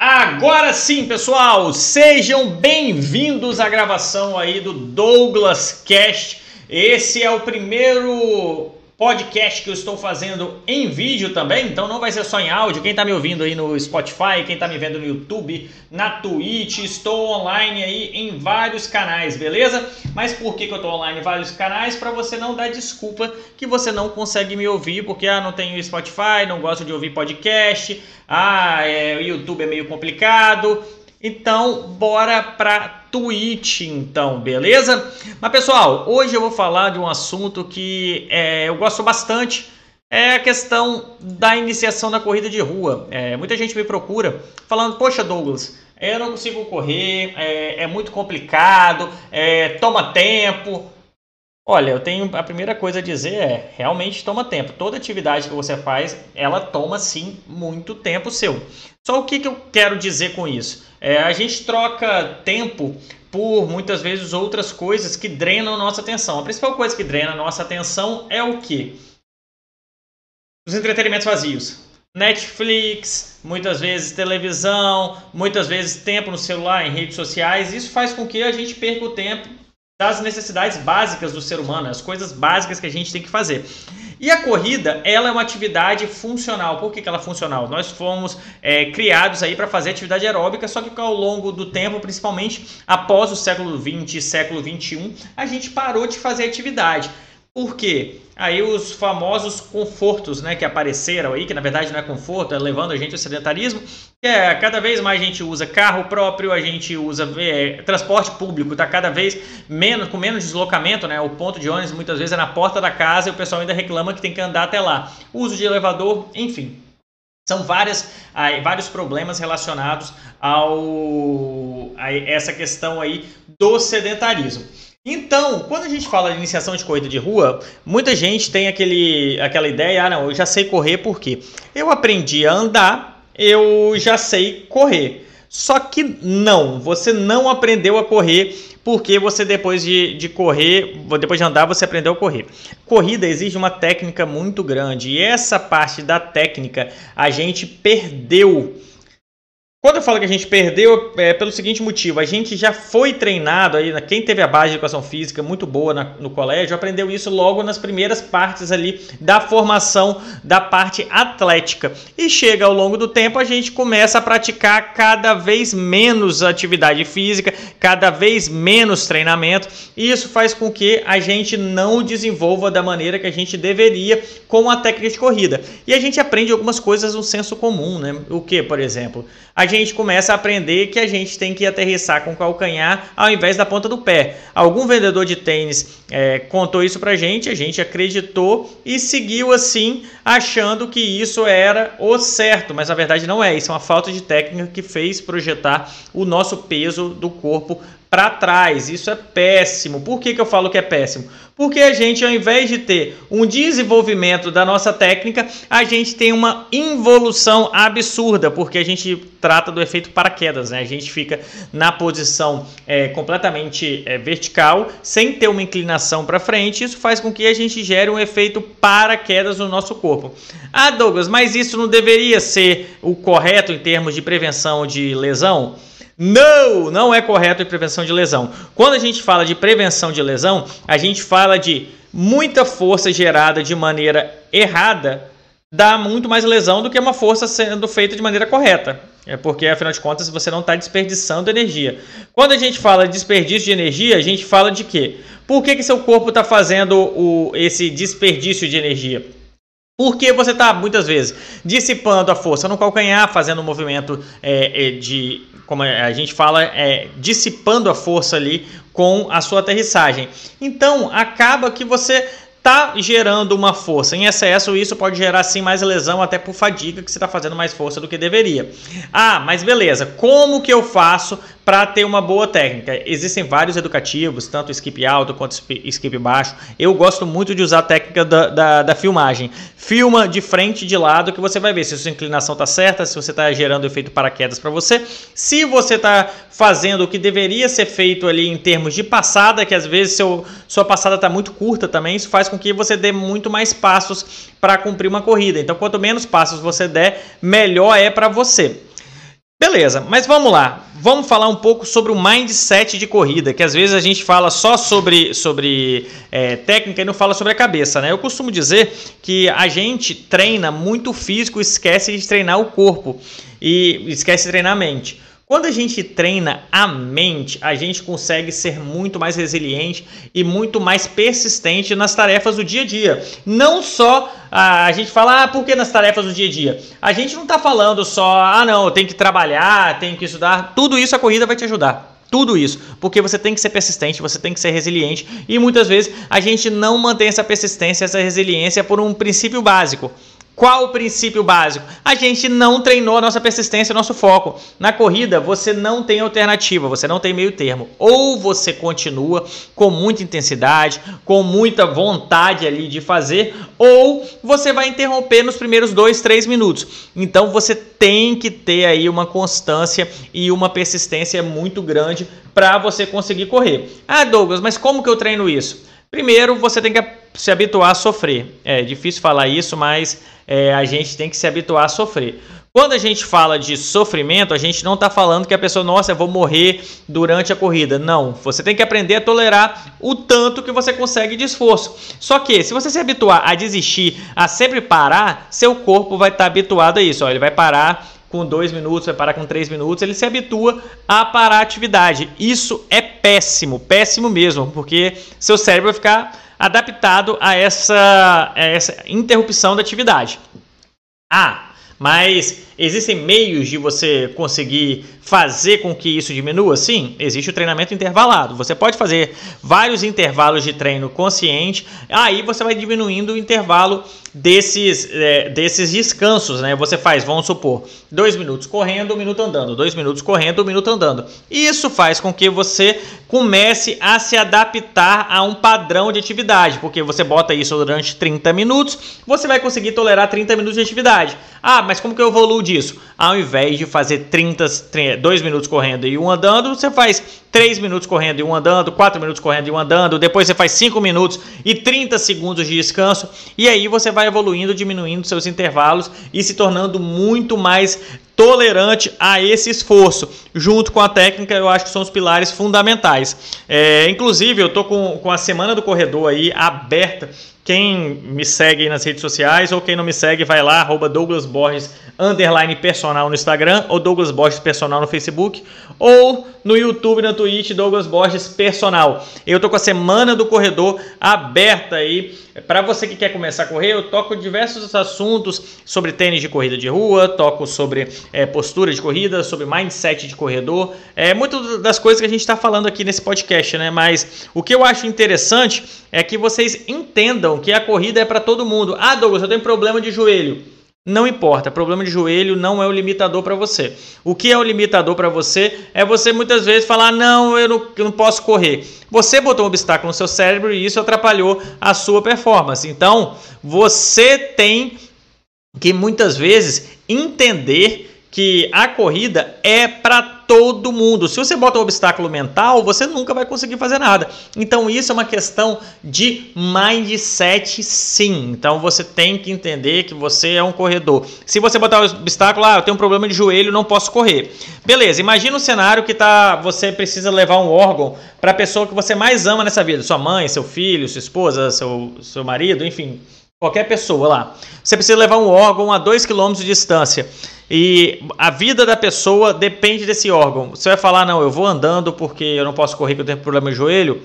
Agora sim, pessoal, sejam bem-vindos à gravação aí do Douglas Cast. Esse é o primeiro podcast que eu estou fazendo em vídeo também, então não vai ser só em áudio. Quem está me ouvindo aí no Spotify, quem está me vendo no YouTube, na Twitch, estou online aí em vários canais, beleza? Mas por que, que eu estou online em vários canais? Para você não dar desculpa que você não consegue me ouvir, porque ah, não tenho Spotify, não gosto de ouvir podcast, ah, é, o YouTube é meio complicado. Então, bora para Twitch, então, beleza? Mas pessoal, hoje eu vou falar de um assunto que é, eu gosto bastante. É a questão da iniciação da corrida de rua. É, muita gente me procura falando: Poxa, Douglas, eu não consigo correr, é, é muito complicado, é, toma tempo. Olha, eu tenho a primeira coisa a dizer é, realmente toma tempo. Toda atividade que você faz, ela toma sim muito tempo seu. Só o que, que eu quero dizer com isso? É, a gente troca tempo por muitas vezes outras coisas que drenam nossa atenção. A principal coisa que drena nossa atenção é o que? Os entretenimentos vazios. Netflix, muitas vezes televisão, muitas vezes tempo no celular, em redes sociais. Isso faz com que a gente perca o tempo das necessidades básicas do ser humano, as coisas básicas que a gente tem que fazer. E a corrida, ela é uma atividade funcional. Por que, que ela é funcional? Nós fomos é, criados aí para fazer atividade aeróbica, só que ao longo do tempo, principalmente após o século 20 e século 21, a gente parou de fazer atividade. Por quê? Aí os famosos confortos né, que apareceram aí, que na verdade não é conforto, é levando a gente ao sedentarismo, que é cada vez mais a gente usa carro próprio, a gente usa é, transporte público, está cada vez menos, com menos deslocamento, né? O ponto de ônibus muitas vezes é na porta da casa e o pessoal ainda reclama que tem que andar até lá. Uso de elevador, enfim. São várias, aí, vários problemas relacionados ao, a essa questão aí do sedentarismo. Então, quando a gente fala de iniciação de corrida de rua, muita gente tem aquele, aquela ideia, ah não, eu já sei correr porque eu aprendi a andar, eu já sei correr. Só que não, você não aprendeu a correr porque você depois de, de correr, depois de andar, você aprendeu a correr. Corrida exige uma técnica muito grande e essa parte da técnica a gente perdeu quando eu falo que a gente perdeu, é pelo seguinte motivo: a gente já foi treinado aí, quem teve a base de educação física muito boa na, no colégio, aprendeu isso logo nas primeiras partes ali da formação da parte atlética. E chega ao longo do tempo, a gente começa a praticar cada vez menos atividade física, cada vez menos treinamento, e isso faz com que a gente não desenvolva da maneira que a gente deveria com a técnica de corrida. E a gente aprende algumas coisas no senso comum, né? O que, por exemplo? A gente começa a aprender que a gente tem que aterrissar com o calcanhar ao invés da ponta do pé. Algum vendedor de tênis é, contou isso pra gente, a gente acreditou e seguiu assim, achando que isso era o certo, mas na verdade não é. Isso é uma falta de técnica que fez projetar o nosso peso do corpo para trás. Isso é péssimo. Por que, que eu falo que é péssimo? Porque a gente, ao invés de ter um desenvolvimento da nossa técnica, a gente tem uma involução absurda, porque a gente trata do efeito paraquedas, né? A gente fica na posição é, completamente é, vertical, sem ter uma inclinação para frente. Isso faz com que a gente gere um efeito paraquedas no nosso corpo. Ah, Douglas, mas isso não deveria ser o correto em termos de prevenção de lesão? Não, não é correto em prevenção de lesão. Quando a gente fala de prevenção de lesão, a gente fala de muita força gerada de maneira errada dá muito mais lesão do que uma força sendo feita de maneira correta. É porque, afinal de contas, você não está desperdiçando energia. Quando a gente fala de desperdício de energia, a gente fala de quê? Por que, que seu corpo está fazendo o, esse desperdício de energia? Porque você está, muitas vezes, dissipando a força no calcanhar, fazendo um movimento é, de como a gente fala, é, dissipando a força ali com a sua aterrissagem. Então, acaba que você está gerando uma força em excesso, isso pode gerar sim mais lesão, até por fadiga, que você está fazendo mais força do que deveria. Ah, mas beleza, como que eu faço para ter uma boa técnica? Existem vários educativos, tanto skip alto quanto skip baixo. Eu gosto muito de usar a técnica da, da, da filmagem. Filma de frente de lado que você vai ver se sua inclinação está certa, se você está gerando efeito paraquedas para você, se você está fazendo o que deveria ser feito ali em termos de passada, que às vezes seu, sua passada está muito curta também, isso faz com que você dê muito mais passos para cumprir uma corrida. Então, quanto menos passos você der, melhor é para você. Beleza, mas vamos lá. Vamos falar um pouco sobre o mindset de corrida, que às vezes a gente fala só sobre, sobre é, técnica e não fala sobre a cabeça, né? Eu costumo dizer que a gente treina muito físico, esquece de treinar o corpo e esquece de treinar a mente. Quando a gente treina a mente, a gente consegue ser muito mais resiliente e muito mais persistente nas tarefas do dia a dia. Não só a, a gente fala, ah, por que nas tarefas do dia a dia? A gente não está falando só, ah, não, tem que trabalhar, tem que estudar. Tudo isso a corrida vai te ajudar. Tudo isso, porque você tem que ser persistente, você tem que ser resiliente e muitas vezes a gente não mantém essa persistência, essa resiliência por um princípio básico. Qual o princípio básico? A gente não treinou a nossa persistência, nosso foco. Na corrida, você não tem alternativa, você não tem meio termo. Ou você continua com muita intensidade, com muita vontade ali de fazer, ou você vai interromper nos primeiros dois, três minutos. Então você tem que ter aí uma constância e uma persistência muito grande para você conseguir correr. Ah, Douglas, mas como que eu treino isso? Primeiro, você tem que se habituar a sofrer. É difícil falar isso, mas é, a gente tem que se habituar a sofrer. Quando a gente fala de sofrimento, a gente não está falando que a pessoa, nossa, eu vou morrer durante a corrida. Não, você tem que aprender a tolerar o tanto que você consegue de esforço. Só que, se você se habituar a desistir, a sempre parar, seu corpo vai estar tá habituado a isso. Ó, ele vai parar com dois minutos, vai parar com três minutos, ele se habitua a parar a atividade. Isso é péssimo, péssimo mesmo, porque seu cérebro vai ficar adaptado a essa, a essa interrupção da atividade. Ah, mas existem meios de você conseguir fazer com que isso diminua? Sim, existe o treinamento intervalado. Você pode fazer vários intervalos de treino consciente, aí você vai diminuindo o intervalo desses, é, desses descansos, né? Você faz, vamos supor, dois minutos correndo, um minuto andando, dois minutos correndo, um minuto andando. Isso faz com que você comece a se adaptar a um padrão de atividade, porque você bota isso durante 30 minutos, você vai conseguir tolerar 30 minutos de atividade. Ah, mas como que eu evoluo disso? Ao invés de fazer 30, 2 minutos correndo e um andando, você faz 3 minutos correndo e um andando, 4 minutos correndo e um andando, depois você faz 5 minutos e 30 segundos de descanso, e aí você vai evoluindo, diminuindo seus intervalos e se tornando muito mais tolerante a esse esforço. Junto com a técnica, eu acho que são os pilares fundamentais. É, inclusive, eu tô com, com a Semana do Corredor aí aberta quem me segue nas redes sociais ou quem não me segue, vai lá, arroba Douglas Borges, personal no Instagram, ou Douglas Borges personal no Facebook, ou no YouTube, na Twitch, Douglas Borges personal. Eu tô com a semana do corredor aberta aí. Para você que quer começar a correr, eu toco diversos assuntos sobre tênis de corrida de rua, toco sobre é, postura de corrida, sobre mindset de corredor, é muito das coisas que a gente está falando aqui nesse podcast, né? Mas o que eu acho interessante é que vocês entendam que a corrida é para todo mundo. Ah, Douglas, eu tenho problema de joelho. Não importa, problema de joelho não é o limitador para você. O que é o limitador para você é você muitas vezes falar: não eu, não, eu não posso correr. Você botou um obstáculo no seu cérebro e isso atrapalhou a sua performance. Então, você tem que muitas vezes entender que a corrida é para todo mundo. Se você bota um obstáculo mental, você nunca vai conseguir fazer nada. Então isso é uma questão de mindset, sim. Então você tem que entender que você é um corredor. Se você botar o obstáculo, ah, eu tenho um problema de joelho, não posso correr. Beleza? Imagina um cenário que tá, você precisa levar um órgão para a pessoa que você mais ama nessa vida, sua mãe, seu filho, sua esposa, seu, seu marido, enfim, qualquer pessoa lá. Você precisa levar um órgão a 2 km de distância. E a vida da pessoa depende desse órgão. Você vai falar, não, eu vou andando porque eu não posso correr porque eu tenho problema de joelho.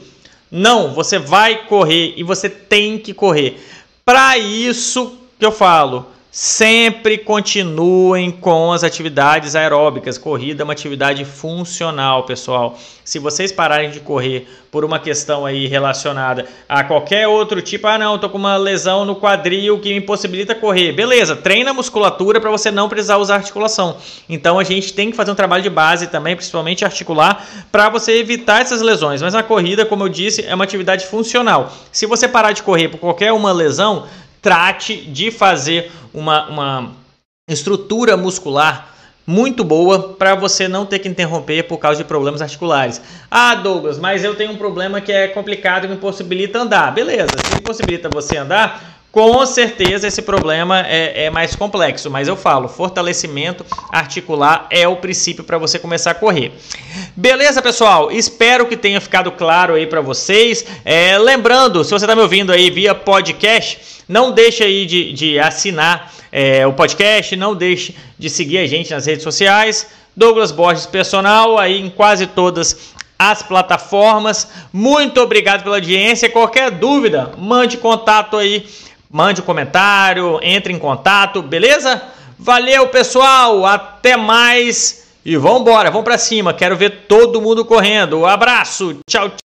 Não, você vai correr e você tem que correr. Para isso que eu falo, Sempre continuem com as atividades aeróbicas. Corrida é uma atividade funcional, pessoal. Se vocês pararem de correr por uma questão aí relacionada a qualquer outro tipo, ah não, tô com uma lesão no quadril que impossibilita correr. Beleza, treina a musculatura para você não precisar usar articulação. Então a gente tem que fazer um trabalho de base também, principalmente articular, para você evitar essas lesões. Mas a corrida, como eu disse, é uma atividade funcional. Se você parar de correr por qualquer uma lesão, trate de fazer uma, uma estrutura muscular muito boa para você não ter que interromper por causa de problemas articulares. Ah, Douglas, mas eu tenho um problema que é complicado e me impossibilita andar. Beleza, se impossibilita você andar, com certeza esse problema é, é, mais complexo, mas eu falo, fortalecimento articular é o princípio para você começar a correr. Beleza, pessoal? Espero que tenha ficado claro aí para vocês. É, lembrando, se você está me ouvindo aí via podcast, não deixe aí de, de assinar é, o podcast, não deixe de seguir a gente nas redes sociais. Douglas Borges Personal, aí em quase todas as plataformas. Muito obrigado pela audiência. Qualquer dúvida, mande contato aí mande um comentário, entre em contato, beleza? Valeu, pessoal, até mais e vamos embora, vamos para cima. Quero ver todo mundo correndo. Um abraço, tchau.